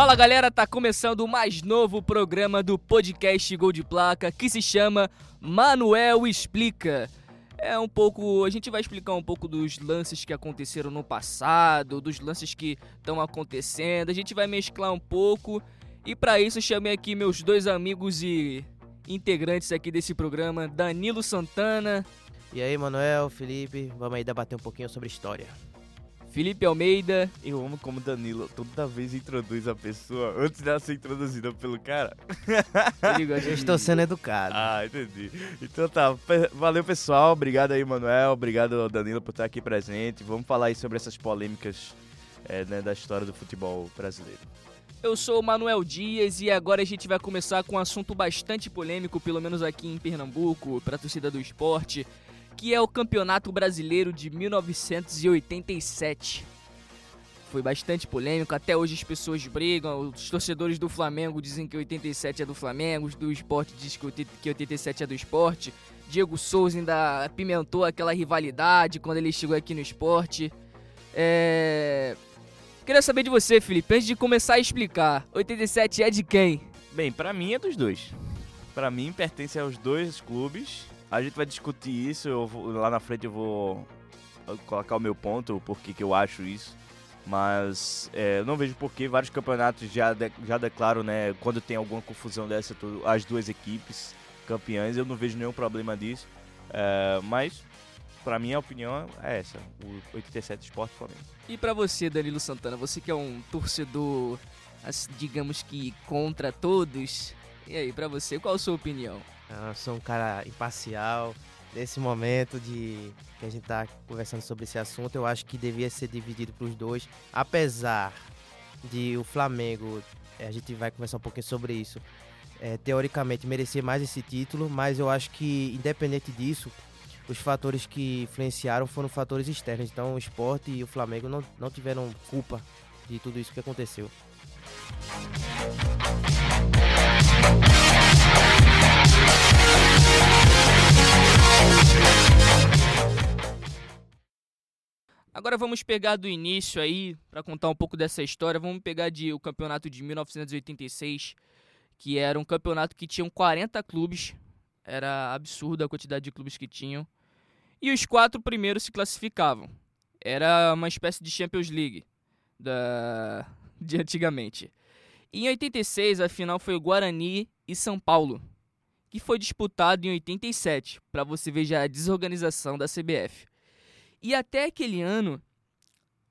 Fala galera, tá começando o mais novo programa do podcast Gol de Placa que se chama Manuel Explica. É um pouco. A gente vai explicar um pouco dos lances que aconteceram no passado, dos lances que estão acontecendo. A gente vai mesclar um pouco. E para isso chamei aqui meus dois amigos e integrantes aqui desse programa, Danilo Santana. E aí, Manuel, Felipe, vamos aí debater um pouquinho sobre história. Felipe Almeida. Eu amo como Danilo toda vez introduz a pessoa antes dela ser introduzida pelo cara. Eu estou sendo educado. Ah, entendi. Então tá, valeu pessoal, obrigado aí Manuel, obrigado Danilo por estar aqui presente. Vamos falar aí sobre essas polêmicas é, né, da história do futebol brasileiro. Eu sou o Manuel Dias e agora a gente vai começar com um assunto bastante polêmico, pelo menos aqui em Pernambuco, para a torcida do esporte que é o Campeonato Brasileiro de 1987. Foi bastante polêmico, até hoje as pessoas brigam, os torcedores do Flamengo dizem que 87 é do Flamengo, os do esporte dizem que 87 é do esporte. Diego Souza ainda apimentou aquela rivalidade quando ele chegou aqui no esporte. É... Queria saber de você, Felipe, antes de começar a explicar, 87 é de quem? Bem, para mim é dos dois. Para mim pertence aos dois clubes a gente vai discutir isso, vou, lá na frente eu vou colocar o meu ponto, porquê que eu acho isso. Mas é, eu não vejo porquê vários campeonatos já, de, já declaram, né, quando tem alguma confusão dessa, as duas equipes campeãs, eu não vejo nenhum problema disso. É, mas, para mim, a opinião é essa: o 87 Esporte Flamengo. E para você, Danilo Santana, você que é um torcedor, digamos que contra todos, e aí, para você, qual a sua opinião? Eu sou um cara imparcial. Nesse momento de que a gente está conversando sobre esse assunto, eu acho que devia ser dividido para os dois. Apesar de o Flamengo, eh, a gente vai conversar um pouquinho sobre isso, é, teoricamente merecer mais esse título, mas eu acho que, independente disso, os fatores que influenciaram foram fatores externos. Então, o esporte e o Flamengo não, não tiveram culpa de tudo isso que aconteceu. Agora vamos pegar do início aí, para contar um pouco dessa história, vamos pegar de o campeonato de 1986, que era um campeonato que tinha 40 clubes, era absurda a quantidade de clubes que tinham, e os quatro primeiros se classificavam. Era uma espécie de Champions League da de antigamente. Em 86 a final foi o Guarani e São Paulo, que foi disputado em 87, para você ver já a desorganização da CBF. E até aquele ano,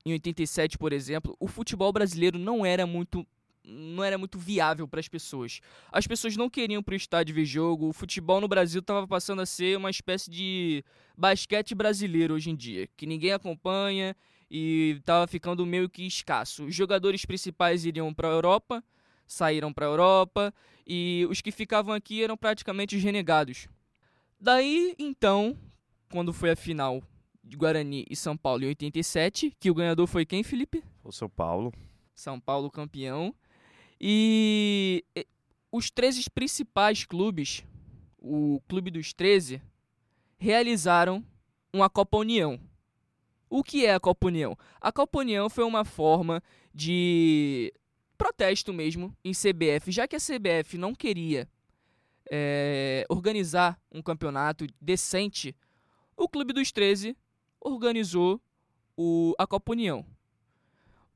em 87, por exemplo, o futebol brasileiro não era muito não era muito viável para as pessoas. As pessoas não queriam para o estádio ver jogo. O futebol no Brasil estava passando a ser uma espécie de basquete brasileiro hoje em dia, que ninguém acompanha e estava ficando meio que escasso. Os jogadores principais iriam para a Europa, saíram para a Europa e os que ficavam aqui eram praticamente os renegados. Daí, então, quando foi a final de Guarani e São Paulo em 87, que o ganhador foi quem, Felipe? O São Paulo. São Paulo campeão. E os 13 principais clubes, o Clube dos 13, realizaram uma Copa União. O que é a Copa União? A Copa União foi uma forma de protesto mesmo em CBF, já que a CBF não queria é, organizar um campeonato decente, o Clube dos 13 organizou o, a Copa União.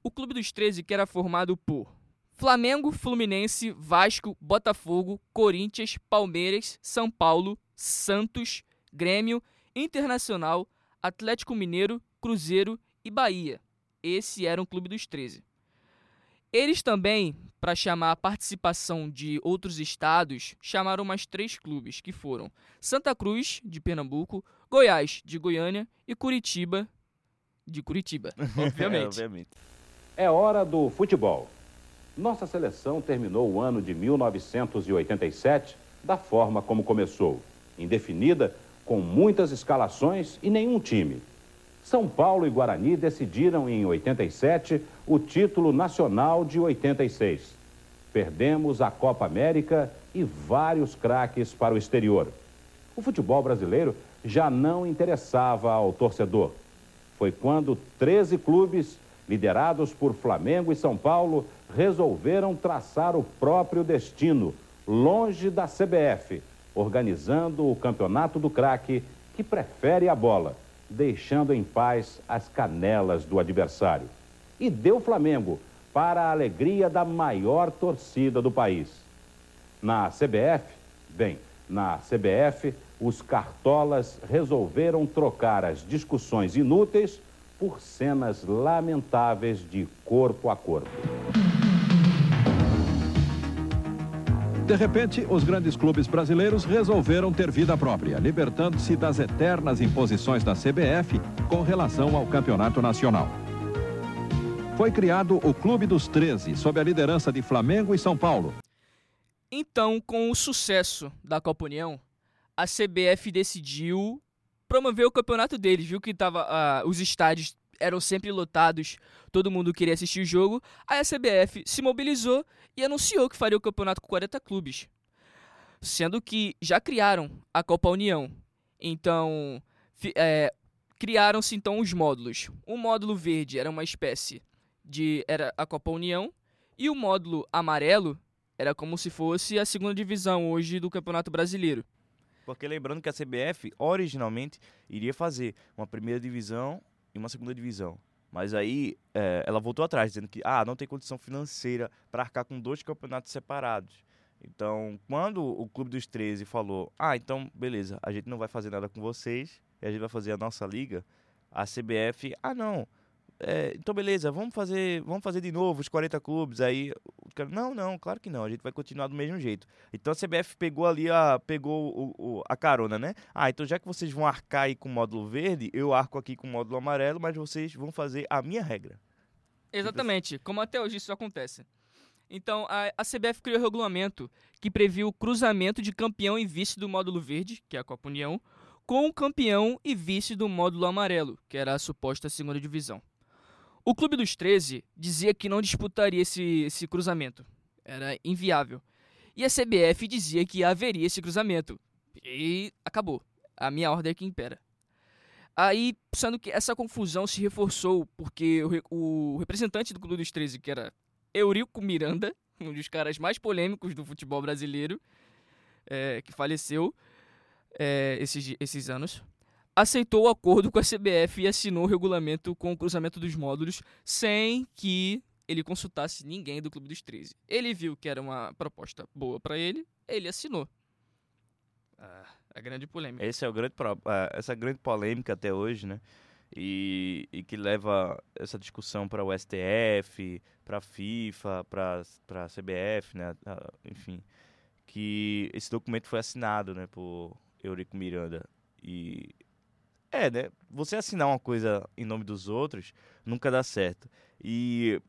O Clube dos 13 que era formado por Flamengo, Fluminense, Vasco, Botafogo, Corinthians, Palmeiras, São Paulo, Santos, Grêmio, Internacional, Atlético Mineiro, Cruzeiro e Bahia. Esse era o Clube dos 13. Eles também, para chamar a participação de outros estados, chamaram mais três clubes, que foram Santa Cruz, de Pernambuco, Goiás, de Goiânia e Curitiba, de Curitiba, obviamente. é, obviamente. É hora do futebol. Nossa seleção terminou o ano de 1987 da forma como começou, indefinida, com muitas escalações e nenhum time. São Paulo e Guarani decidiram em 87 o título nacional de 86. Perdemos a Copa América e vários craques para o exterior. O futebol brasileiro já não interessava ao torcedor. Foi quando 13 clubes liderados por Flamengo e São Paulo, resolveram traçar o próprio destino, longe da CBF, organizando o campeonato do craque que prefere a bola, deixando em paz as canelas do adversário. E deu Flamengo para a alegria da maior torcida do país. Na CBF, bem, na CBF, os cartolas resolveram trocar as discussões inúteis por cenas lamentáveis de corpo a corpo. De repente, os grandes clubes brasileiros resolveram ter vida própria, libertando-se das eternas imposições da CBF com relação ao campeonato nacional. Foi criado o Clube dos 13, sob a liderança de Flamengo e São Paulo. Então, com o sucesso da Copa União, a CBF decidiu promover o campeonato deles, viu que tava, uh, os estádios eram sempre lotados, todo mundo queria assistir o jogo. Aí a CBF se mobilizou e anunciou que faria o campeonato com 40 clubes. Sendo que já criaram a Copa União. Então, é, criaram-se então os módulos. O módulo verde era uma espécie de. era a Copa União. E o módulo amarelo era como se fosse a segunda divisão hoje do Campeonato Brasileiro. Porque lembrando que a CBF originalmente iria fazer uma primeira divisão e uma segunda divisão. Mas aí é, ela voltou atrás, dizendo que ah, não tem condição financeira para arcar com dois campeonatos separados. Então, quando o Clube dos 13 falou, ah, então beleza, a gente não vai fazer nada com vocês, e a gente vai fazer a nossa liga, a CBF, ah não, é, então beleza, vamos fazer, vamos fazer de novo os 40 clubes. Aí o cara, não, não, claro que não, a gente vai continuar do mesmo jeito. Então a CBF pegou ali a, pegou o, o, a carona, né? Ah, então já que vocês vão arcar aí com o módulo verde, eu arco aqui com o módulo amarelo, mas vocês vão fazer a minha regra. Exatamente, como até hoje isso acontece. Então, a, a CBF criou um regulamento que previu o cruzamento de campeão e vice do módulo verde, que é a Copa União, com o campeão e vice do módulo amarelo, que era a suposta segunda divisão. O Clube dos 13 dizia que não disputaria esse, esse cruzamento. Era inviável. E a CBF dizia que haveria esse cruzamento. E acabou. A minha ordem é que impera. Aí, sendo que essa confusão se reforçou porque o, o representante do Clube dos 13, que era Eurico Miranda, um dos caras mais polêmicos do futebol brasileiro, é, que faleceu é, esses, esses anos, aceitou o acordo com a CBF e assinou o regulamento com o cruzamento dos módulos sem que ele consultasse ninguém do Clube dos 13. Ele viu que era uma proposta boa para ele, ele assinou. Ah, a grande polêmica. Esse é o grande ah, essa grande polêmica até hoje, né? E, e que leva essa discussão para o STF, para a FIFA, para a CBF, né? Ah, enfim, que esse documento foi assinado, né, por Eurico Miranda e é, né? Você assinar uma coisa em nome dos outros nunca dá certo. E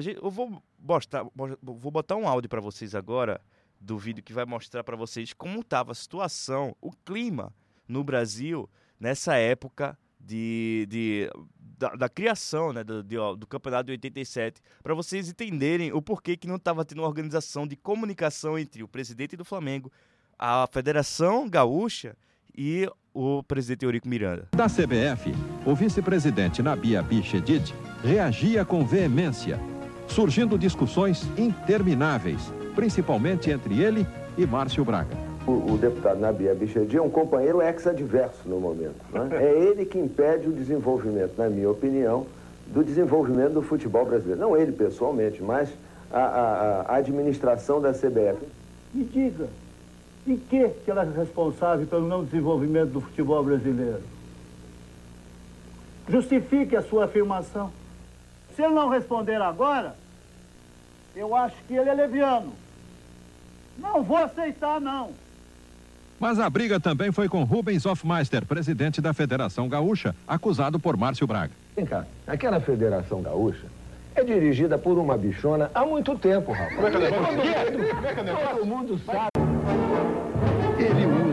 gente, eu vou botar, vou botar um áudio para vocês agora do vídeo que vai mostrar para vocês como estava a situação, o clima no Brasil nessa época de, de da, da, criação né, do, de, do campeonato de 87, para vocês entenderem o porquê que não estava tendo uma organização de comunicação entre o presidente do Flamengo, a Federação Gaúcha e o presidente Eurico Miranda. Da CBF, o vice-presidente Nabia Bichedid reagia com veemência, surgindo discussões intermináveis, principalmente entre ele e Márcio Braga. O, o deputado Nabia Bichedid é um companheiro ex-adverso no momento. Né? É ele que impede o desenvolvimento, na minha opinião, do desenvolvimento do futebol brasileiro. Não ele pessoalmente, mas a, a, a administração da CBF. Me diga, em que, ela é responsável pelo não desenvolvimento do futebol brasileiro? Justifique a sua afirmação. Se ele não responder agora, eu acho que ele é leviano. Não vou aceitar, não. Mas a briga também foi com Rubens Hofmeister, presidente da Federação Gaúcha, acusado por Márcio Braga. Vem cá, aquela Federação Gaúcha é dirigida por uma bichona há muito tempo, rapaz. Como é que é Todo mundo sabe.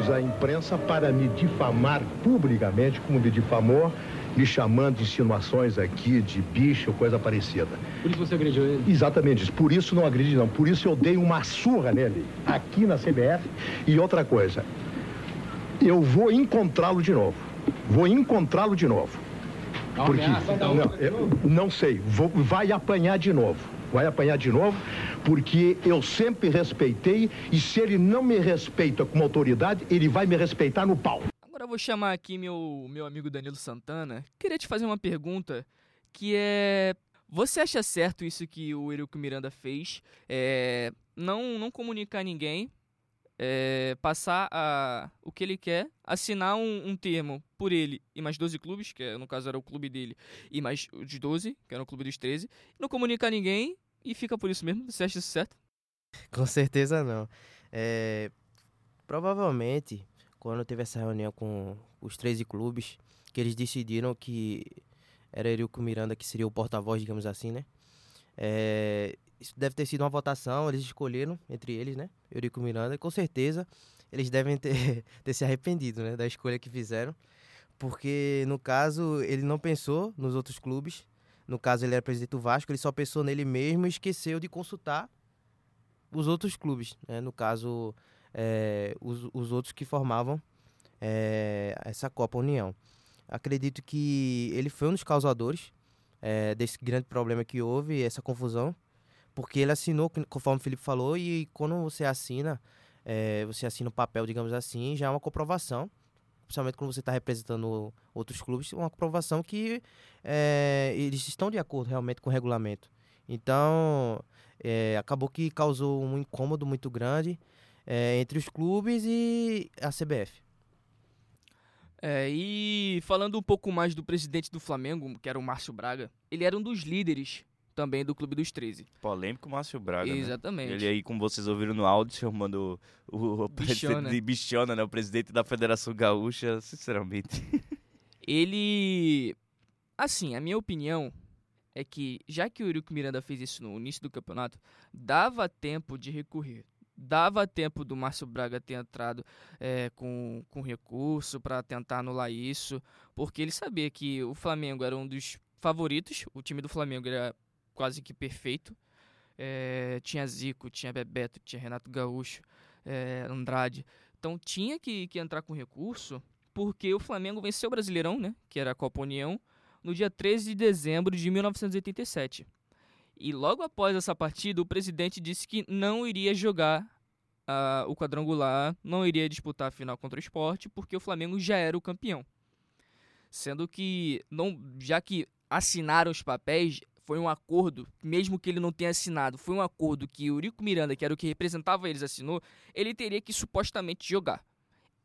Ele usa a imprensa para me difamar publicamente, como me difamou, me chamando de insinuações aqui de bicho, coisa parecida. Por isso você agrediu ele? Exatamente, por isso não agredi não, por isso eu dei uma surra nele, aqui na CBF. E outra coisa, eu vou encontrá-lo de novo, vou encontrá-lo de novo. Porque, não, eu não sei, vou, vai apanhar de novo. Vai apanhar de novo, porque eu sempre respeitei e se ele não me respeita como autoridade, ele vai me respeitar no pau. Agora eu vou chamar aqui meu, meu amigo Danilo Santana. Queria te fazer uma pergunta que é. Você acha certo isso que o Eurico Miranda fez? É, não, não comunicar ninguém, é, passar a, o que ele quer, assinar um, um, termo por ele e mais 12 clubes, que é, no caso era o clube dele, e mais os 12, que era o clube dos 13, não comunicar ninguém e fica por isso mesmo. Você acha isso certo? Com certeza não. É, provavelmente, quando teve essa reunião com os 13 clubes, que eles decidiram que era Eurico Miranda que seria o porta-voz, digamos assim, né? É, isso deve ter sido uma votação, eles escolheram entre eles, né? Eurico Miranda, e com certeza eles devem ter, ter se arrependido, né? Da escolha que fizeram, porque no caso ele não pensou nos outros clubes, no caso ele era presidente do Vasco, ele só pensou nele mesmo e esqueceu de consultar os outros clubes, né? No caso, é, os, os outros que formavam é, essa Copa União. Acredito que ele foi um dos causadores é, desse grande problema que houve, essa confusão, porque ele assinou, conforme o Felipe falou, e quando você assina, você assina o papel, digamos assim, já é uma comprovação, principalmente quando você está representando outros clubes, uma comprovação que é, eles estão de acordo realmente com o regulamento. Então, é, acabou que causou um incômodo muito grande é, entre os clubes e a CBF. É, e falando um pouco mais do presidente do Flamengo, que era o Márcio Braga, ele era um dos líderes também do Clube dos 13. Polêmico Márcio Braga. Né? Exatamente. Né? Ele aí, como vocês ouviram no áudio, chamando o, o Bichona. de Bichona, né? O presidente da Federação Gaúcha, sinceramente. Ele. Assim, a minha opinião é que, já que o Eurico Miranda fez isso no início do campeonato, dava tempo de recorrer. Dava tempo do Márcio Braga ter entrado é, com, com recurso para tentar anular isso, porque ele sabia que o Flamengo era um dos favoritos, o time do Flamengo era quase que perfeito. É, tinha Zico, tinha Bebeto, tinha Renato Gaúcho, é, Andrade. Então tinha que, que entrar com recurso, porque o Flamengo venceu o Brasileirão, né? Que era a Copa União, no dia 13 de dezembro de 1987. E logo após essa partida, o presidente disse que não iria jogar uh, o quadrangular, não iria disputar a final contra o esporte, porque o Flamengo já era o campeão. Sendo que, não, já que assinaram os papéis, foi um acordo, mesmo que ele não tenha assinado, foi um acordo que o Eurico Miranda, que era o que representava eles, assinou, ele teria que supostamente jogar.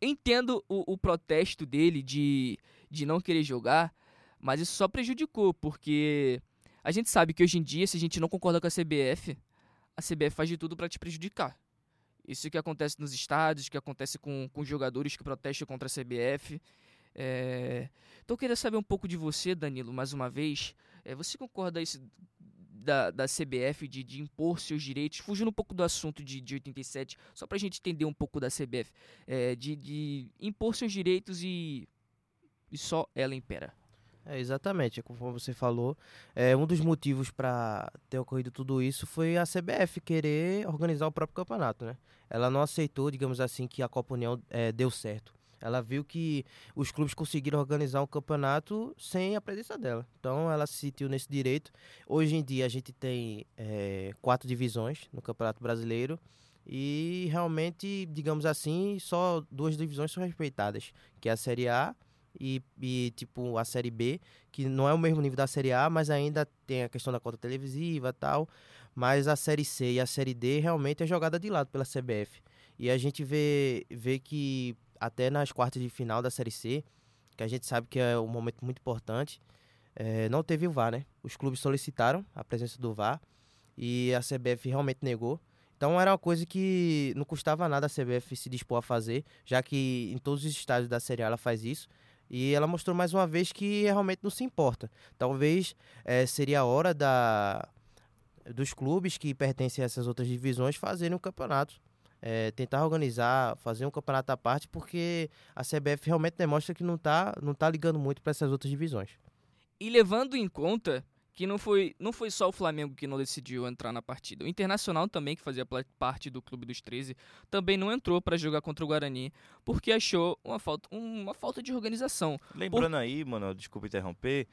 Entendo o, o protesto dele de, de não querer jogar, mas isso só prejudicou, porque a gente sabe que hoje em dia, se a gente não concorda com a CBF, a CBF faz de tudo para te prejudicar. Isso que acontece nos estádios, que acontece com, com jogadores que protestam contra a CBF. É... Então eu queria saber um pouco de você, Danilo, mais uma vez. É, você concorda isso da, da CBF de, de, impor seus direitos, fugindo um pouco do assunto de, de 87, só para a gente entender um pouco da CBF, é, de, de, impor seus direitos e, e só ela impera? É, exatamente, é conforme você falou, é, um dos motivos para ter ocorrido tudo isso foi a CBF querer organizar o próprio campeonato, né? Ela não aceitou, digamos assim, que a Copa União é, deu certo. Ela viu que os clubes conseguiram organizar um campeonato sem a presença dela. Então ela se sentiu nesse direito. Hoje em dia a gente tem é, quatro divisões no Campeonato Brasileiro. E realmente, digamos assim, só duas divisões são respeitadas, que é a Série A e, e, tipo a Série B, que não é o mesmo nível da Série A, mas ainda tem a questão da cota televisiva tal. Mas a Série C e a Série D realmente é jogada de lado pela CBF. E a gente vê, vê que até nas quartas de final da Série C, que a gente sabe que é um momento muito importante, é, não teve o VAR, né? Os clubes solicitaram a presença do VAR e a CBF realmente negou. Então era uma coisa que não custava nada a CBF se dispor a fazer, já que em todos os estádios da Série A ela faz isso. E ela mostrou mais uma vez que realmente não se importa. Talvez é, seria a hora da, dos clubes que pertencem a essas outras divisões fazerem um campeonato é, tentar organizar, fazer um campeonato à parte, porque a CBF realmente demonstra que não está não tá ligando muito para essas outras divisões. E levando em conta que não foi, não foi só o Flamengo que não decidiu entrar na partida. O Internacional também, que fazia parte do Clube dos 13, também não entrou para jogar contra o Guarani, porque achou uma falta, uma falta de organização. Lembrando Por... aí, mano, desculpa interromper,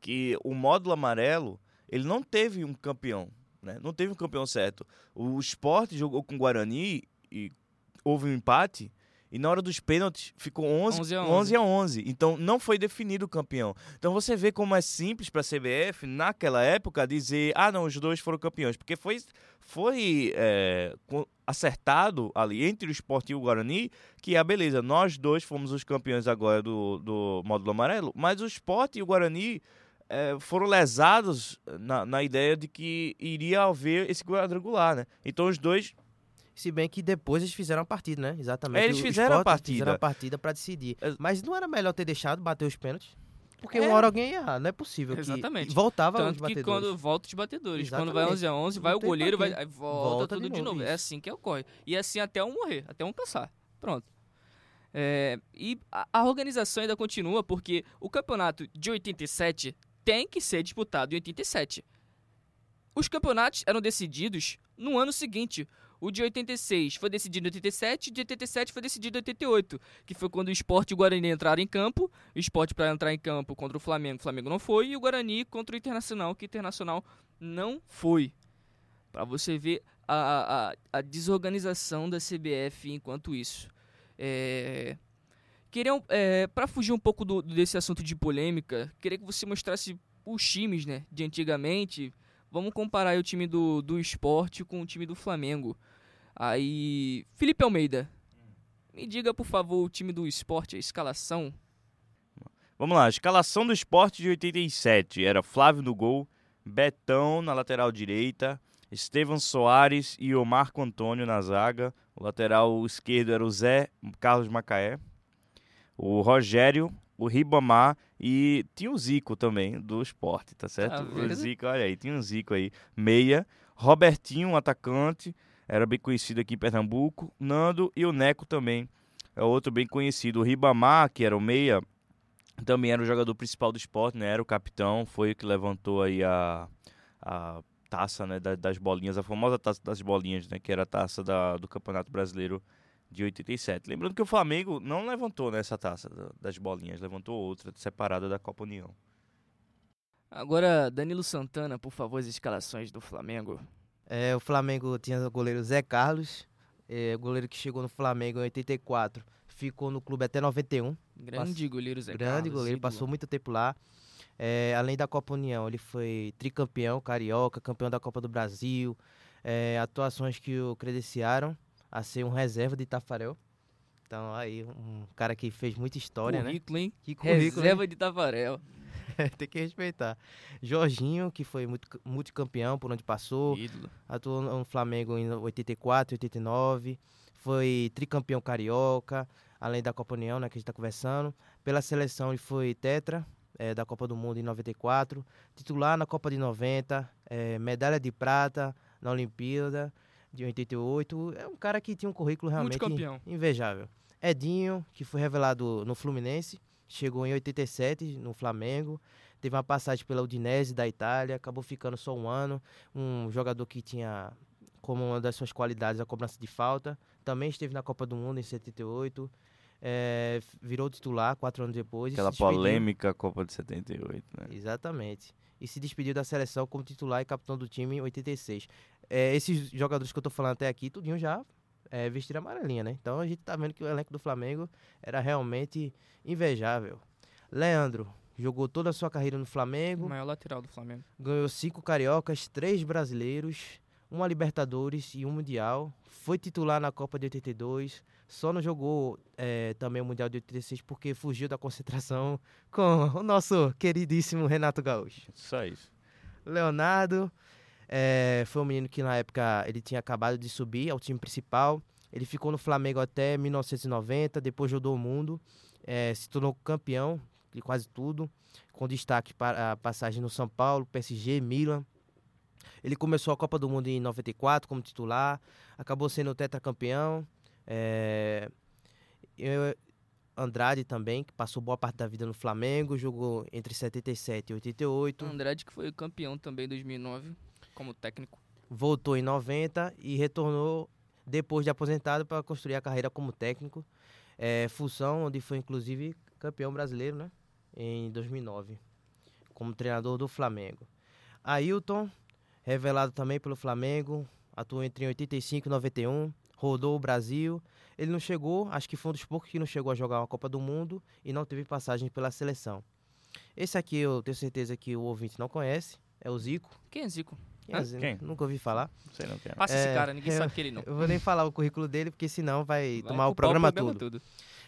que o módulo amarelo, ele não teve um campeão, né? Não teve um campeão certo. O esporte jogou com o Guarani e houve um empate, e na hora dos pênaltis ficou 11, 11 a 11. 11. a 11. Então não foi definido o campeão. Então você vê como é simples para a CBF, naquela época, dizer: ah, não, os dois foram campeões. Porque foi, foi é, acertado ali entre o Sport e o Guarani que, ah, beleza, nós dois fomos os campeões agora do, do módulo amarelo, mas o Sport e o Guarani. é, foram lesados na, na ideia de que iria haver esse quadrangular, né? Então os dois Se bem que depois eles fizeram a partida, né? Exatamente. Eles fizeram a partida. Fizeram a partida pra decidir. Mas não era melhor ter deixado bater os pênaltis? Porque É. uma hora alguém ia errar, não é possível. que- Exatamente. e voltava os Tanto que quando volta os batedores. Quando vai Exatamente. 11 a 11, Não vai o goleiro, vai, volta, Volta tudo de de novo, novo. É assim que ocorre. E é assim até um morrer, até um cansar. Pronto. É, e a, a organização ainda continua porque o campeonato de 87 tem que ser disputado em 87. Os campeonatos eram decididos no ano seguinte. O de 86 foi decidido em 87, o de 87 foi decidido em 88, que foi quando o Sport e o Guarani entraram em campo. O Sport para entrar em campo contra o Flamengo, o Flamengo não foi, e o Guarani contra o Internacional, que o Internacional não foi. Para você ver a, a, a desorganização da CBF enquanto isso. É, é, para fugir um pouco do, desse assunto de polêmica, queria que você mostrasse os times né, de antigamente. Vamos comparar o time do, do esporte com o time do Flamengo. Aí, Felipe Almeida, me diga por favor o time do esporte, a escalação. Vamos lá, a escalação do esporte de 87 era Flávio no gol, Betão na lateral direita, Estevam Soares e o Marco Antônio na zaga. O lateral esquerdo era o Zé Carlos Macaé, o Rogério, o Ribamar e tinha o Zico também do esporte, tá certo? Tá o? Zico, olha aí, tinha um Zico aí. Meia, Robertinho, um atacante, era bem conhecido aqui em Pernambuco, Nando e o Neco também. É outro bem conhecido. O Ribamar, que era o meia, também era o jogador principal do esporte, né? Era o capitão, foi o que levantou aí a, a taça né? da- das bolinhas, a famosa taça das bolinhas, né? Que era a taça da- do Campeonato Brasileiro de 87. Lembrando que o Flamengo não levantou nessa taça da- das bolinhas, levantou outra separada da Copa União. Agora, Danilo Santana, por favor, as escalações do Flamengo. É, o Flamengo tinha o goleiro Zé Carlos, é, goleiro que chegou no Flamengo em 84, ficou no clube até 91. Grande goleiro Zé grande Carlos, goleiro, passou muito tempo lá. É, além da Copa União, ele foi tricampeão carioca, campeão da Copa do Brasil. é, atuações que o credenciaram a ser um reserva de Tafarel. Então, aí, um cara que fez muita história, né? Currículo, hein? Que currículo, né? Reserva de Tavarel. Tem que respeitar. Jorginho, que foi multi- multicampeão por onde passou. Ídolo. Atuou no Flamengo em 84, 89. Foi tricampeão carioca, além da Copa União, né, que a gente está conversando. Pela seleção, ele foi tetra eh, da Copa do Mundo em 94. Titular na Copa de 90. eh, medalha de prata na Olimpíada de 88. É um cara que tinha um currículo realmente invejável. Edinho, que foi revelado no Fluminense. Chegou em 87 no Flamengo. Teve uma passagem pela Udinese da Itália. Acabou ficando só um ano um jogador que tinha como uma das suas qualidades a cobrança de falta. Também esteve na Copa do Mundo em 78. é, virou titular quatro anos depois. Aquela polêmica Copa de 78, né? Exatamente. E se despediu da seleção como titular e capitão do time em 86. É, esses jogadores que eu tô falando até aqui, tudinho já é, vestiram amarelinha, né? Então a gente tá vendo que o elenco do Flamengo era realmente invejável. Leandro jogou toda a sua carreira no Flamengo. O maior lateral do Flamengo. Ganhou cinco cariocas, três brasileiros, uma Libertadores e um Mundial. Foi titular na Copa de 82. Só não jogou eh, também o Mundial de 86 porque fugiu da concentração com o nosso queridíssimo Renato Gaúcho. Só isso. Leonardo eh, foi um menino que na época ele tinha acabado de subir ao time principal. Ele ficou no Flamengo até 1990, depois rodou o mundo, eh, se tornou campeão de quase tudo, com destaque para a passagem no São Paulo, PSG, Milan. Ele começou a Copa do Mundo em 94 como titular, acabou sendo tetracampeão. Eh, eu- Andrade também, que passou boa parte da vida no Flamengo, jogou entre 77 e 88 Andrade que foi campeão também em 2009 como técnico. voltou em 90 e retornou depois de aposentado para construir a carreira como técnico. É, função onde foi inclusive campeão brasileiro, né? Em 2009. como treinador do Flamengo. Ailton, revelado também pelo Flamengo, atuou entre 85 e 91, rodou o Brasil. Ele não chegou, acho que foi um dos poucos que não chegou a jogar uma Copa do Mundo e não teve passagem pela seleção. Esse aqui eu tenho certeza que o ouvinte não conhece, é o Zico. Quem é Zico? Quem Zico? Quem? Nunca ouvi falar. Não sei não quem é. Passa É, esse cara, ninguém eu- sabe que ele não. Eu vou nem falar o currículo dele, porque senão vai, Vai tomar o programa, programa todo.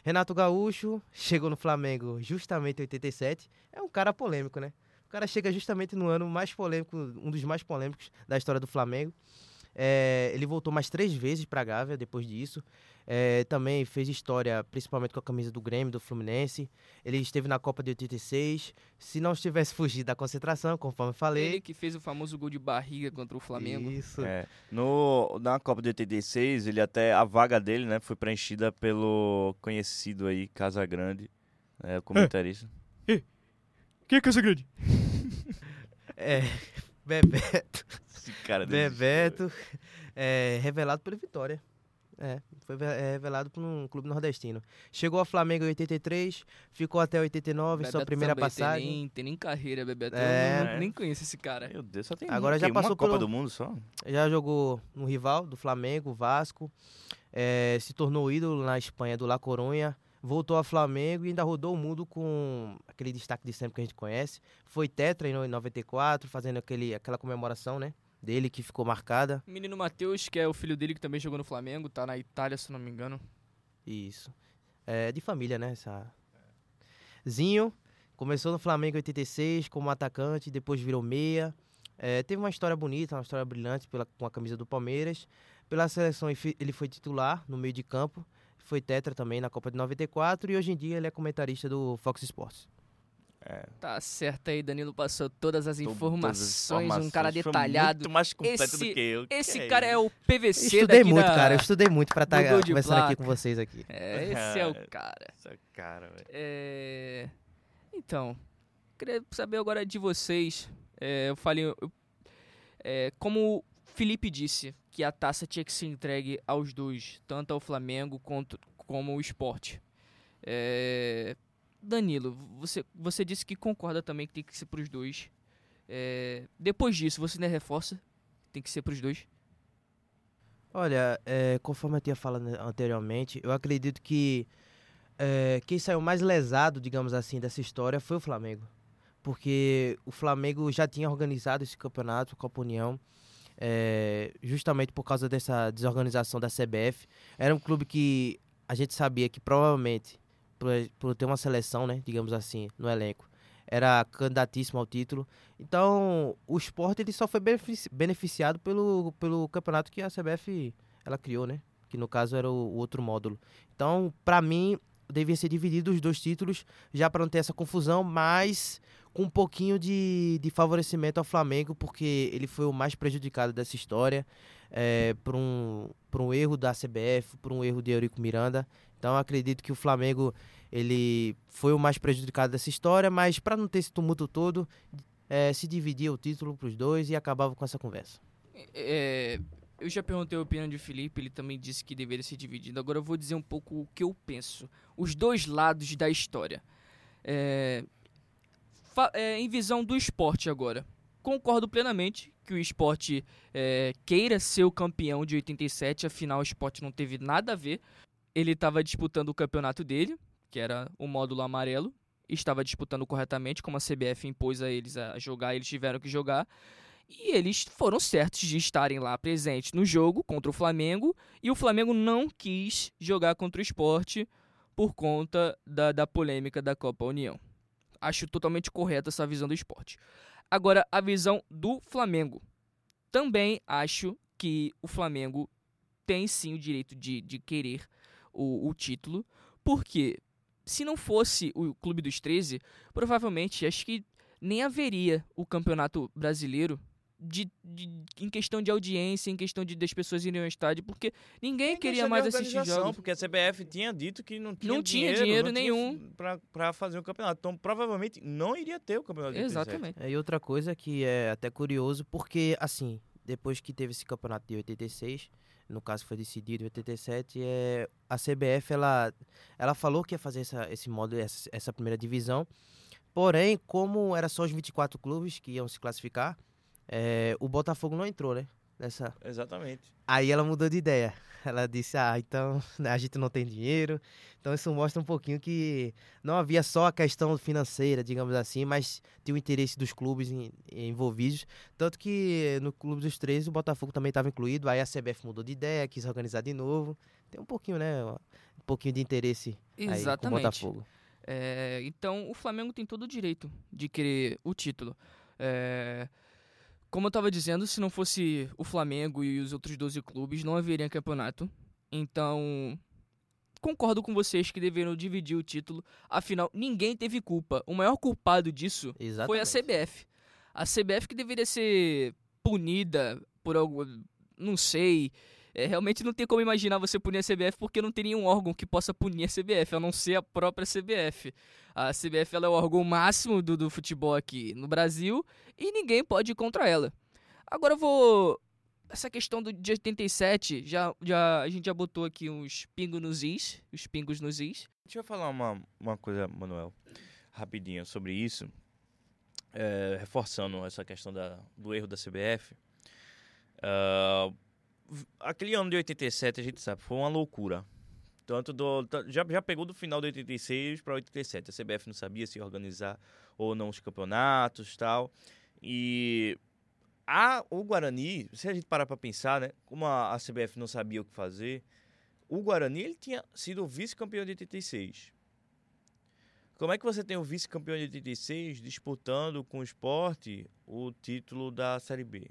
Renato Gaúcho chegou no Flamengo justamente em 87. É um cara polêmico, né? O cara chega justamente no ano mais polêmico, um dos mais polêmicos da história do Flamengo. É, ele voltou mais três vezes para a Gávea depois disso. É, também fez história, principalmente com a camisa do Grêmio, do Fluminense. Ele esteve na Copa de 86. Se não tivesse fugido da concentração, conforme falei. Ele que fez o famoso gol de barriga contra o Flamengo. Isso. É, no, na Copa de 86, ele até a vaga dele, né, foi preenchida pelo conhecido aí Casagrande, é, o comentarista. Quem é que é esse grande? É, Bebeto. Esse cara desistiu, Bebeto, é, revelado pelo Vitória. É, foi é, revelado por um clube nordestino. Chegou ao Flamengo em 83, ficou até 89, sua Bebeto primeira também passagem. Tem nem, tem nem carreira, Bebeto. É. Eu nem conheço esse cara. Meu Deus, só tem Agora um, já passou uma Copa pelo- do Mundo só. Já jogou no rival do Flamengo, Vasco. é, se tornou ídolo na Espanha do La Coruña. Voltou ao Flamengo e ainda rodou o mundo com aquele destaque de sempre que a gente conhece. Foi tetra em 94, fazendo aquele, aquela comemoração, né? Dele que ficou marcada. O menino Matheus, que é o filho dele que também jogou no Flamengo, tá na Itália, se não me engano. Isso. É de família, né? Essa... Zinho começou no Flamengo em 86 como atacante, depois virou meia. É, teve uma história bonita, uma história brilhante pela, com a camisa do Palmeiras. Pela seleção ele foi titular no meio de campo. Foi tetra também na Copa de 94 e hoje em dia ele é comentarista do Fox Sports. É, Tá certo aí, Danilo passou todas as to- todas as informações, um cara informações, foi detalhado. Muito mais completo Esse- do que eu. Esse Que cara é o PVC Eu estudei daqui muito, da- cara. Eu estudei muito pra estar de conversando aqui com vocês aqui. É, esse é o cara. Essa cara, velho. É... Então, queria saber agora de vocês. É, eu falei, eu- é, como o Felipe disse, que a taça tinha que ser entregue aos dois, tanto ao Flamengo quanto, como ao esporte. É, Danilo, você, você disse que concorda também que tem que ser para os dois. É, depois disso, você reforça? Tem que ser para os dois? Olha, é, conforme eu tinha falado anteriormente, eu acredito que é, quem saiu mais lesado, digamos assim, dessa história foi o Flamengo. Porque o Flamengo já tinha organizado esse campeonato, Copa União, é, justamente por causa dessa desorganização da CBF. Era um clube que a gente sabia que provavelmente, por, por ter uma seleção, né, digamos assim, no elenco, era candidatíssimo ao título. Então, o esporte ele só foi benefici- beneficiado pelo, pelo campeonato que a CBF ela criou, né? Que no caso era o, o outro módulo. Então, para mim, devia ser dividido os dois títulos, já para não ter essa confusão, mas com um pouquinho de, de favorecimento ao Flamengo, porque ele foi o mais prejudicado dessa história, é, por, um, por um erro da CBF, por um erro de Eurico Miranda. Então, acredito que o Flamengo ele foi o mais prejudicado dessa história, mas para não ter esse tumulto todo, é, se dividia o título para os dois e acabava com essa conversa. É, eu já perguntei a opinião de Felipe, ele também disse que deveria ser dividido. Agora eu vou dizer um pouco o que eu penso. Os dois lados da história. É, é, em visão do esporte agora. Concordo plenamente que o esporte é, queira ser o campeão de 87, afinal o esporte não teve nada a ver. Ele estava disputando o campeonato dele, que era o módulo amarelo, estava disputando corretamente, como a CBF impôs a eles a jogar, eles tiveram que jogar. E eles foram certos de estarem lá presentes no jogo contra o Flamengo. E o Flamengo não quis jogar contra o esporte por conta da, da polêmica da Copa União. Acho totalmente correta essa visão do esporte. Agora, a visão do Flamengo. Também acho que o Flamengo tem sim o direito de, de querer o, o título. Porque se não fosse o Clube dos 13, provavelmente acho que nem haveria o Campeonato Brasileiro de, de- em questão de audiência, em questão de das pessoas irem ao estádio, porque ninguém queria mais assistir jogos. Porque a CBF tinha dito que não tinha Não tinha dinheiro, dinheiro não nenhum. pra fazer o campeonato. Então, provavelmente, não iria ter o campeonato de 87. Exatamente. É, E outra coisa que é até curioso, porque assim, depois que teve esse campeonato de 86, no caso foi decidido em 87, é, a CBF ela, ela falou que ia fazer essa, esse modo, essa, essa primeira divisão, Porém, como era só os 24 clubes que iam se classificar, é, o Botafogo não entrou, né? Nessa... Exatamente. Aí ela mudou de ideia. Ela disse: Ah, então né, a gente não tem dinheiro. Então isso mostra um pouquinho que não havia só a questão financeira, digamos assim, mas tinha o interesse dos clubes em, envolvidos. Tanto que no Clube dos 13 o Botafogo também estava incluído. Aí a CBF mudou de ideia, quis organizar de novo. Tem um pouquinho, né? Um pouquinho de interesse Exatamente. aí com o Botafogo. É, então o Flamengo tem todo o direito de querer o título. É, como eu estava dizendo, se não fosse o Flamengo e os outros 12 clubes, não haveria campeonato. Então, concordo com vocês que deveriam dividir o título. Afinal, ninguém teve culpa. O maior culpado disso Exatamente. foi a CBF. A CBF que deveria ser punida por algo, não sei, é, realmente não tem como imaginar você punir a CBF porque não tem nenhum órgão que possa punir a CBF, a não ser a própria CBF. A CBF ela é o órgão máximo do, do futebol aqui no Brasil e ninguém pode ir contra ela. Agora eu vou. Essa questão do de 87, já, já, a gente já botou aqui uns pingos nos is, os pingos nos is. Deixa eu falar uma, uma coisa, Manuel, rapidinho sobre isso. É, reforçando essa questão da, do erro da CBF. Uh, aquele ano de 87, a gente sabe, foi uma loucura. Tanto do. Já, já pegou do final de 86 para 87. A CBF não sabia se organizar ou não os campeonatos tal. E a, o Guarani, se a gente parar para pensar, né? Como a, a, CBF não sabia o que fazer, o Guarani ele tinha sido vice-campeão de 86. Como é que você tem o vice-campeão de 86 disputando com o esporte o título da Série B?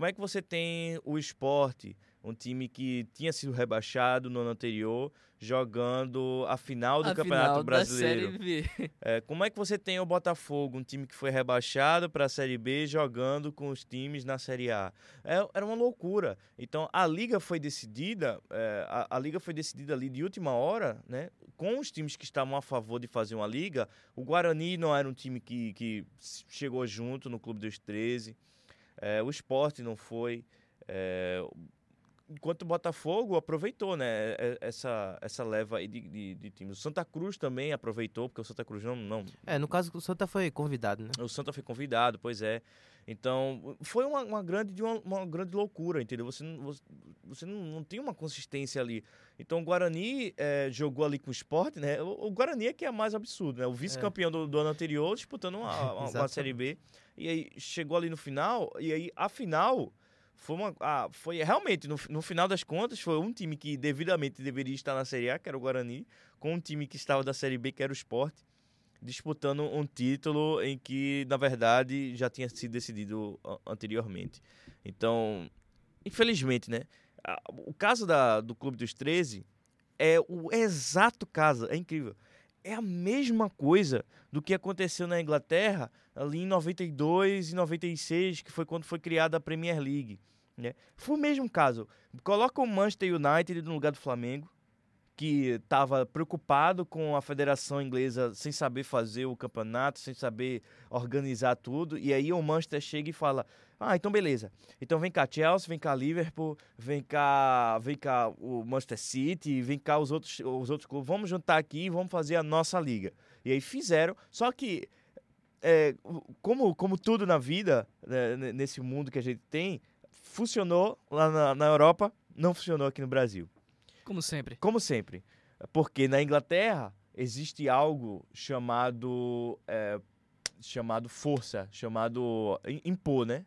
Como é que você tem o esporte, um time que tinha sido rebaixado no ano anterior, jogando a final do a Campeonato final Brasileiro? É, como é que você tem o Botafogo, um time que foi rebaixado para a Série B, jogando com os times na Série A? É, era uma loucura. Então a liga foi decidida, é, a, a, liga foi decidida ali de última hora, né? Com os times que estavam a favor de fazer uma liga. O Guarani não era um time que, que chegou junto no Clube dos 13. É, o esporte não foi. É, enquanto o Botafogo aproveitou, né? É, essa, essa leva de, de, de, times. O Santa Cruz também aproveitou, porque o Santa Cruz não, não. É, no caso o Santa foi convidado, né? O Santa foi convidado, pois é. Então, foi uma, uma grande, uma, uma, grande loucura, entendeu? Você, você, você não, não tem uma consistência ali. Então, o Guarani é, jogou ali com o esporte, né? O, o, Guarani é que é mais absurdo, né? O vice-campeão é. do, do, ano anterior disputando uma, uma, uma Série B. E aí chegou ali no final, e aí a final foi uma. Ah, foi realmente, no, no final das contas, foi um time que devidamente deveria estar na Série A, que era o Guarani, com um time que estava da Série B, que era o Sport, disputando um título em que, na verdade, já tinha sido decidido anteriormente. Então, infelizmente, né? O caso da, do Clube dos 13 é o exato caso, é incrível é a mesma coisa do que aconteceu na Inglaterra ali em 92 e 96, que foi quando foi criada a Premier League. Né? Foi o mesmo caso. Coloca o Manchester United no lugar do Flamengo, que estava preocupado com a federação inglesa sem saber fazer o campeonato, sem saber organizar tudo, e aí o Manchester chega e fala: ah, então beleza. Então vem cá Chelsea, vem cá Liverpool, vem cá, vem cá o Manchester City, vem cá os outros, os outros clubes. Vamos juntar aqui e vamos fazer a nossa liga. E aí fizeram. Só que é, como, como tudo na vida, né, nesse mundo que a gente tem, funcionou lá na, na Europa, não funcionou aqui no Brasil. Como sempre. Como sempre. Porque na Inglaterra existe algo chamado é, chamado força, chamado impor, né?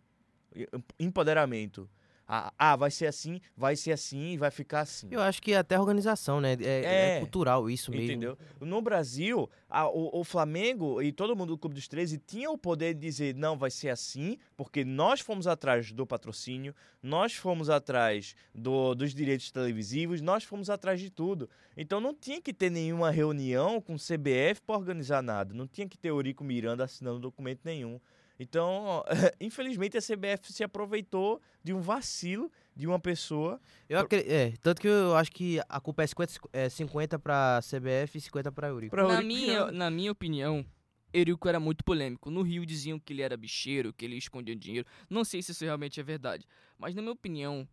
empoderamento. Ah, ah, vai ser assim, vai ser assim e vai ficar assim. Eu acho que é até organização, né? É, é, é cultural isso mesmo. Entendeu? No Brasil, a, o, o, Flamengo e todo mundo do Clube dos 13 tinha o poder de dizer, não, vai ser assim, porque nós fomos atrás do patrocínio, nós fomos atrás do, dos direitos televisivos, nós fomos atrás de tudo. Então não tinha que ter nenhuma reunião com o CBF para organizar nada. Não tinha que ter Eurico Miranda assinando documento nenhum. Então, infelizmente, a CBF se aproveitou de um vacilo de uma pessoa. Eu acredito, é, tanto que eu acho que a culpa é 50, é 50 para a CBF e 50 para Eurico. Na minha, na minha opinião, Eurico era muito polêmico. No Rio diziam que ele era bicheiro, que ele escondia dinheiro. Não sei se isso realmente é verdade. Mas, na minha opinião,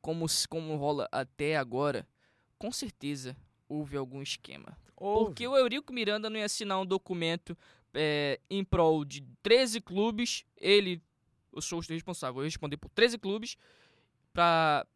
como, como rola até agora, com certeza houve algum esquema. Porque o Eurico Miranda não ia assinar um documento é, em prol de 13 clubes. Ele, eu sou o responsável, eu responder por 13 clubes para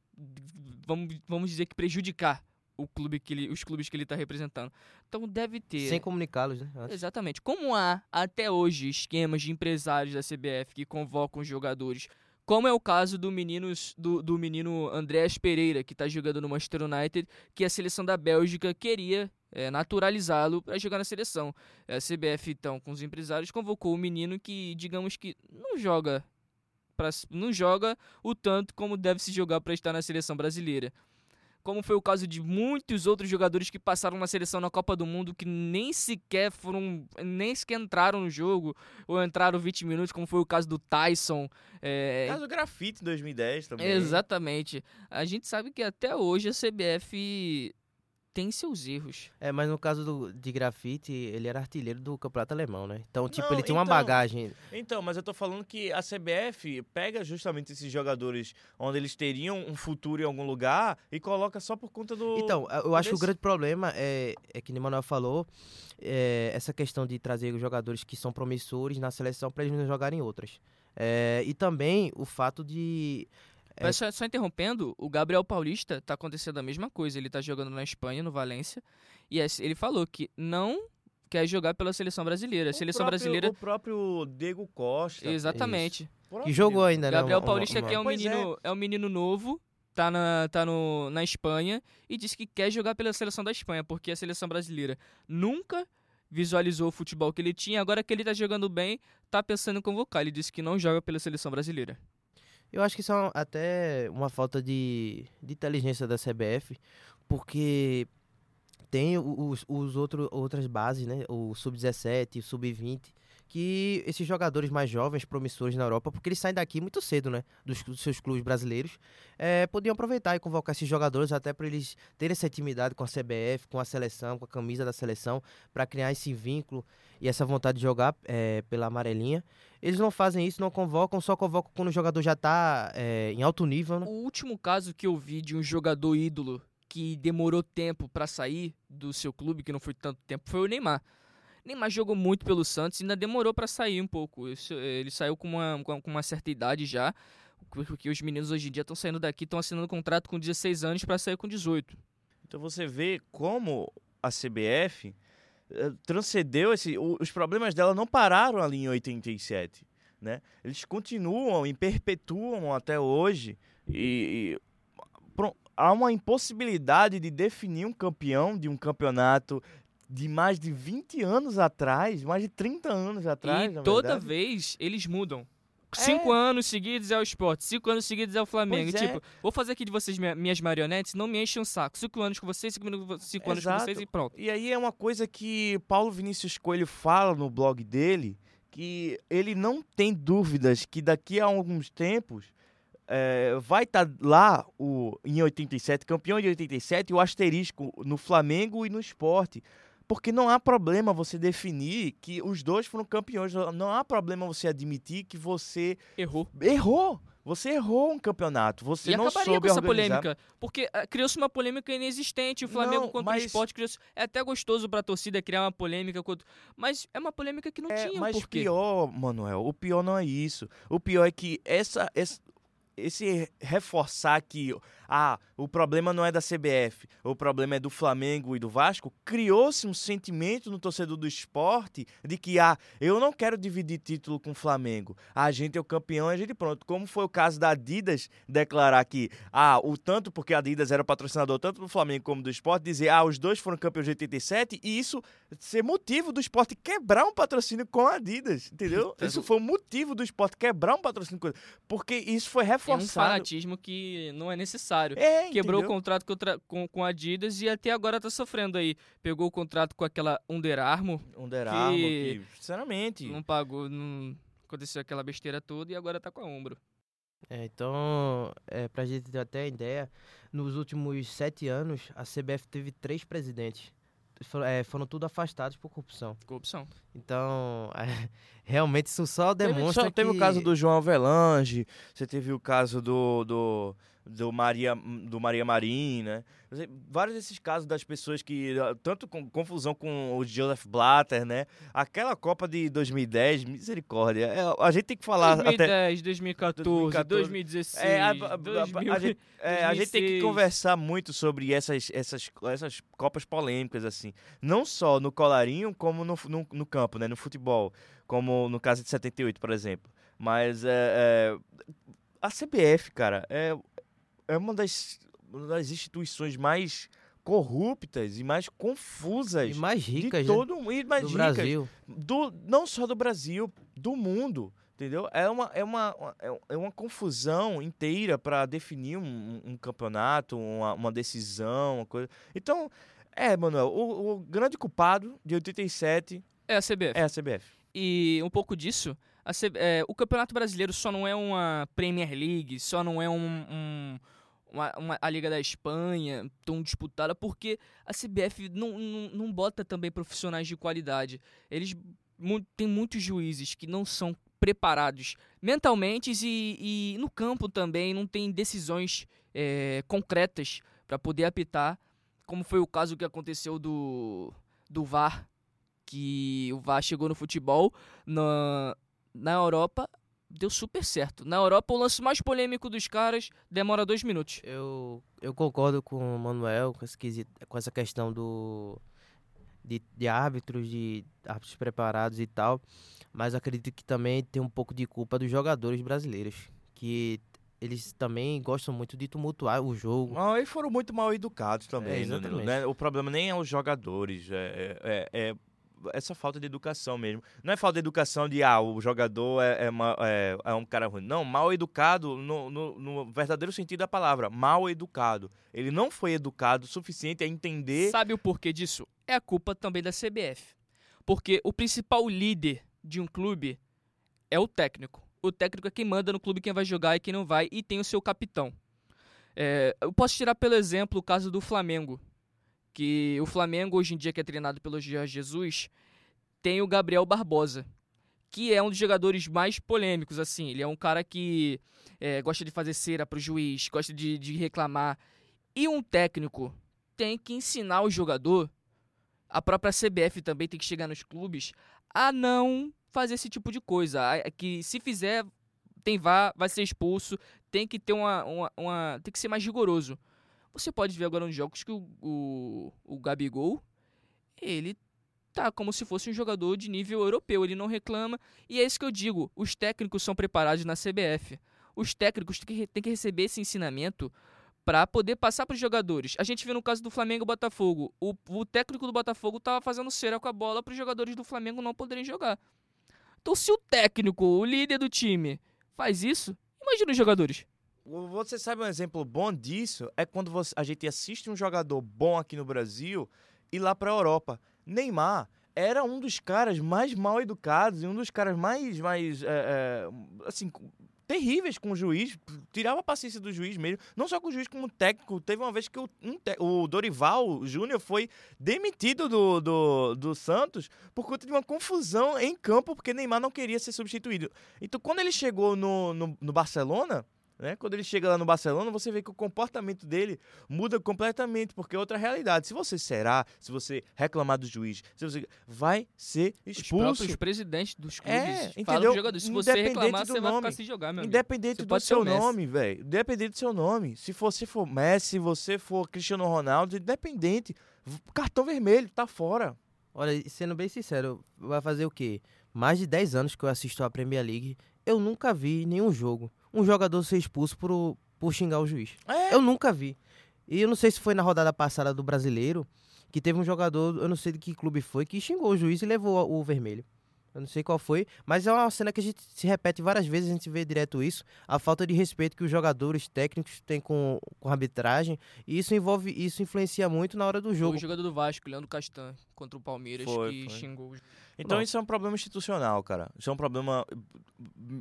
vamos, vamos dizer que prejudicar o clube que ele, os clubes que ele está representando. Então deve ter. Sem comunicá-los, né? Exatamente. Como há até hoje esquemas de empresários da CBF que convocam os jogadores, como é o caso do menino, do, do menino Andréas Pereira, que está jogando no Manchester United, que a seleção da Bélgica queria é, naturalizá-lo para jogar na seleção. A CBF, então, com os empresários, convocou o menino que, digamos que, não joga, pra, não joga o tanto como deve se jogar para estar na seleção brasileira como foi o caso de muitos outros jogadores que passaram na seleção na Copa do Mundo que nem sequer foram, nem sequer entraram no jogo ou entraram 20 minutos, como foi o caso do Tyson. É... O caso do Grafite em 2010 também. Exatamente. A gente sabe que até hoje a CBF tem seus erros. É, mas no caso do, de grafite, ele era artilheiro do campeonato alemão, né? Então, tipo, Não, ele tinha uma então- bagagem. Então, mas eu tô falando que a CBF pega justamente esses jogadores onde eles teriam um futuro em algum lugar e coloca só por conta do. Então, eu acho que o desse- grande problema é, é que o Manuel falou, é, essa questão de trazer os jogadores que são promissores na seleção para eles não jogarem outras. É, e também o fato de. É. Só, só interrompendo, o Gabriel Paulista tá acontecendo a mesma coisa. Ele tá jogando na Espanha, no Valência, e é- ele falou que não quer jogar pela seleção brasileira. A o seleção próprio- brasileira. O próprio Diego Costa. Exatamente. Que jogou ainda, né? Gabriel Paulista, uma- que é um Pois é. menino, é. um menino novo, tá, na, tá no, na Espanha, e disse que quer jogar pela seleção da Espanha, porque a seleção brasileira nunca visualizou o futebol que ele tinha, agora que ele tá jogando bem, tá pensando em convocar. Ele disse que não joga pela seleção brasileira. Eu acho que isso é até uma falta de, de inteligência da CBF, porque tem os, os outras bases, né? O Sub-17, o Sub-20, que esses jogadores mais jovens, promissores na Europa, porque eles saem daqui muito cedo, né? Dos, dos seus clubes brasileiros, é, podiam aproveitar e convocar esses jogadores até para eles terem essa intimidade com a CBF, com a seleção, com a camisa da seleção, para criar esse vínculo e essa vontade de jogar é, pela amarelinha. Eles não fazem isso, não convocam, só convocam quando o jogador já está em alto nível, né? O último caso que eu vi de um jogador ídolo que demorou tempo pra sair do seu clube, que não foi tanto tempo, foi o Neymar. Neymar jogou muito pelo Santos e ainda demorou pra sair um pouco. Eh, Ele saiu com uma, com uma certa idade já, porque os meninos hoje em dia estão saindo daqui, estão assinando contrato com 16 anos pra sair com 18. Então você vê como a CBF eh, transcendeu esse. os problemas dela não pararam ali em 87. Né? Eles continuam e perpetuam até hoje. E, e há uma impossibilidade de definir um campeão de um campeonato de mais de 20 anos atrás, mais de 30 anos atrás. e toda verdade. vez eles mudam. Cinco anos seguidos é o esporte, cinco anos seguidos é o Flamengo. Pois é. Tipo, vou fazer aqui de vocês minha- minhas marionetes, não me enchem o saco. Cinco anos com vocês, cinco, cinco anos com vocês e pronto. E aí é uma coisa que Paulo Vinícius Coelho fala no blog dele, que ele não tem dúvidas que daqui a alguns tempos é, vai estar lá o, em 87, campeão de 87, o asterisco no Flamengo e no esporte. Porque não há problema você definir que os dois foram campeões. Não há problema você admitir que você Errou. errou. Você errou um campeonato. Você e não soube com essa organizar. polêmica. Porque ah, criou-se uma polêmica inexistente. O Flamengo Não, contra mas- o esporte criou-se. É até gostoso pra torcida criar uma polêmica. Contra... Mas é uma polêmica que não É, tinha mas por quê. pior, Manuel, o pior não é isso. O pior é que essa, esse, esse reforçar que ah, o problema não é da CBF, o problema é do Flamengo e do Vasco, criou-se um sentimento no torcedor do esporte de que ah, eu não quero dividir título com o Flamengo. A gente é o campeão, a gente pronto. Como foi o caso da Adidas declarar que ah, o tanto porque a Adidas era patrocinador tanto do Flamengo como do esporte, dizer ah, os dois foram campeões de 87 e isso ser motivo do esporte quebrar um patrocínio com a Adidas, entendeu? Isso foi o motivo do esporte quebrar um patrocínio com porque isso foi É um fanatismo que não é necessário. É, Quebrou o entendeu? contrato contra- com, com a Adidas e até agora tá sofrendo aí. Pegou o contrato com aquela Under Armour, Under que- Armour, que, sinceramente, não pagou, não aconteceu aquela besteira toda e agora tá com a Umbro. É, então, é, pra gente ter até ideia, nos últimos sete anos, a CBF teve três presidentes. For- é, foram tudo afastados por corrupção. Corrupção. Então, é, realmente isso só Teve, demonstra só teve que... o caso do João Avelange, você teve o caso do, do, do Maria, do Maria Marim, né? Vários desses casos das pessoas que, ah, tanto com confusão com o Joseph Blatter, né? Aquela Copa de 2010, misericórdia. É, a gente tem que falar 2010, até... 2014, 2016, é, a, a, 2000, a, gente, é, a gente tem que conversar muito sobre essas, essas, essas Copas polêmicas, assim. Não só no colarinho, como no, no, no campo, né? No futebol. Como no caso de 78, por exemplo. Mas é, é a CBF, cara, é, é uma das, uma das instituições mais corruptas e mais confusas e mais ricas de todo né? e mais do ricas Brasil. do não só do Brasil do mundo entendeu é uma é uma é uma confusão inteira para definir um, um, campeonato uma, uma decisão uma coisa então é Manuel o, o grande culpado de 87 é a CBF é a CBF e um pouco disso C... é, o Campeonato Brasileiro só não é uma Premier League, só não é um, um uma, uma, a Liga da Espanha tão disputada, porque a CBF não, não, não bota também profissionais de qualidade. Eles tem muitos juízes que não são preparados mentalmente e, e no campo também não tem decisões é, concretas para poder apitar, como foi o caso que aconteceu do, do VAR, que o VAR chegou no futebol na, na Europa deu super certo. Na Europa, o lance mais polêmico dos caras demora dois minutos. Eu, eu concordo com o Manuel com, esse, com essa questão do de, de árbitros, de árbitros preparados e tal, mas acredito que também tem um pouco de culpa dos jogadores brasileiros, que eles também gostam muito de tumultuar o jogo. Não, eles foram muito mal educados também, é, né? O problema nem é os jogadores, é, é, é essa falta de educação mesmo. Não é falta de educação de, ah, o jogador é, é, é, é um cara ruim. Não, mal educado no, no, no, verdadeiro sentido da palavra. Mal educado. Ele não foi educado o suficiente a entender. Sabe o porquê disso? É a culpa também da CBF. Porque o principal líder de um clube é o técnico. O técnico é quem manda no clube quem vai jogar e quem não vai, e tem o seu capitão. É, eu posso tirar pelo exemplo o caso do Flamengo que o Flamengo, hoje em dia, que é treinado pelo Jorge Jesus, tem o Gabriel Barbosa, que é um dos jogadores mais polêmicos, assim. Ele é um cara que é, gosta de fazer cera pro juiz, gosta de, de reclamar. E um técnico tem que ensinar o jogador, a própria CBF também tem que chegar nos clubes, a não fazer esse tipo de coisa. Que se fizer, tem vá, vai ser expulso, tem que ter uma, uma, uma tem que ser mais rigoroso. Você pode ver agora nos jogos que o, o, o Gabigol, ele tá como se fosse um jogador de nível europeu, ele não reclama. E é isso que eu digo, os técnicos são preparados na CBF. Os técnicos têm que, receber esse ensinamento para poder passar para os jogadores. A gente viu no caso do Flamengo e Botafogo, o, o técnico do Botafogo estava fazendo cera com a bola para os jogadores do Flamengo não poderem jogar. Então, se o técnico, o líder do time, faz isso, imagina os jogadores. Você sabe um exemplo bom disso? É quando você, a gente assiste um jogador bom aqui no Brasil e lá para a Europa. Neymar era um dos caras mais mal educados e um dos caras mais, mais é, é, assim, terríveis com o juiz, tirava a paciência do juiz mesmo, não só com o juiz, como técnico. Teve uma vez que o, um o Dorival Júnior foi demitido do, do, do Santos por conta de uma confusão em campo, porque Neymar não queria ser substituído. Então, quando ele chegou no, no, no Barcelona, né? Quando ele chega lá no Barcelona, você vê que o comportamento dele muda completamente, porque é outra realidade. Se você será, se você reclamar do juiz, se você vai ser expulso. Os próprios presidentes dos clubes é, entendeu? jogadores. Se você reclamar, você nome, vai ficar sem jogar, meu Independente amigo. do seu nome, velho. Independente do seu nome. Se você for Messi, se você for Cristiano Ronaldo, independente. Cartão vermelho, tá fora. Olha, sendo bem sincero, vai fazer o quê? Mais de 10 anos que eu assisto a Premier League, eu nunca vi nenhum jogo um jogador ser expulso por, por xingar o juiz. É. Eu nunca vi. E eu não sei se foi na rodada passada do brasileiro que teve um jogador, eu não sei de que clube foi, que xingou o juiz e levou o vermelho. Eu não sei qual foi, mas é uma cena que a gente se repete várias vezes, a gente vê direto isso, a falta de respeito que os jogadores técnicos têm com, com a arbitragem, e isso envolve, isso influencia muito na hora do jogo. Foi o jogador do Vasco, Leandro Castan, contra o Palmeiras, foi, que foi. xingou. Então isso é um problema institucional, cara. Isso é um problema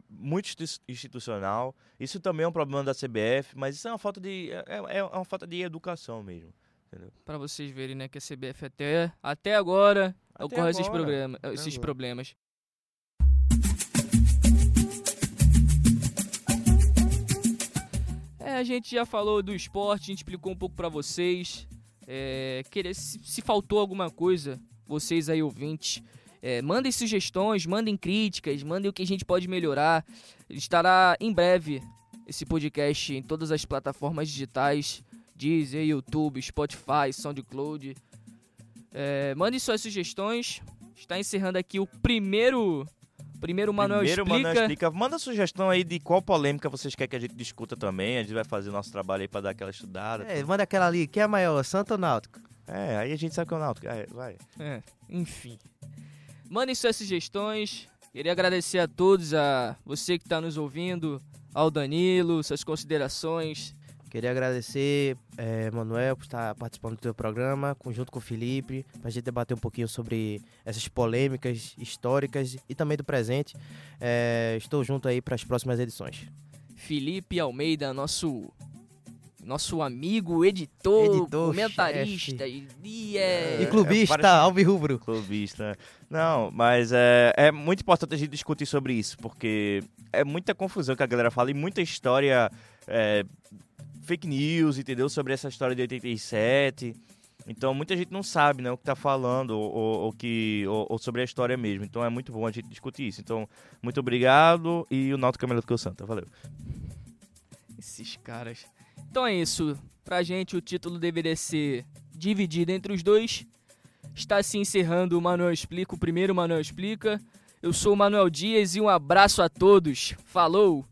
muito institucional. Isso também é um problema da CBF, mas isso é uma falta de é, é, é uma falta de educação mesmo. Para vocês verem, né, que a CBF até até agora até ocorre agora, esses, programa, esses problemas. A gente já falou do esporte, a gente explicou um pouco pra vocês. É, querer, se, se faltou alguma coisa, vocês aí ouvintes, é, mandem sugestões, mandem críticas, mandem o que a gente pode melhorar. Estará em breve esse podcast em todas as plataformas digitais: Deezer, YouTube, Spotify, SoundCloud. É, mandem suas sugestões. Está encerrando aqui o primeiro. Primeiro Manuel Primeiro, Explica. Manuel explica. Manda sugestão aí de qual polêmica vocês querem que a gente discuta também. A gente vai fazer o nosso trabalho aí pra dar aquela estudada. É, manda aquela ali, quem é maior, Santo ou Náutico? É, aí a gente sabe que é o Náutico. É, vai. É, enfim. Mandem suas sugestões. Queria agradecer a todos, a você que está nos ouvindo, ao Danilo, suas considerações. Queria agradecer, eh, Manuel, por estar participando do teu programa, junto com o Felipe, para a gente debater um pouquinho sobre essas polêmicas históricas e também do presente. Eh, estou junto aí para as próximas edições. Felipe Almeida, nosso nosso amigo, editor, Editor, comentarista e, e é, e clubista, parece- alvirrubro. Clubista. Não, mas é, é muito importante a gente discutir sobre isso, porque é muita confusão que a galera fala e muita história, é, fake news, entendeu? Sobre essa história de 87. Então muita gente não sabe né, o que tá falando ou, ou- ou que, ou, ou sobre a história mesmo. Então é muito bom a gente discutir isso. Então, muito obrigado e o Náutico é melhor do que o Santa. Valeu. esses caras. Então é isso. Pra gente o título deveria ser dividido entre os dois. Está se encerrando o Manuel Explica, o primeiro Manuel Explica. Eu sou o Manuel Dias e um abraço a todos. Falou!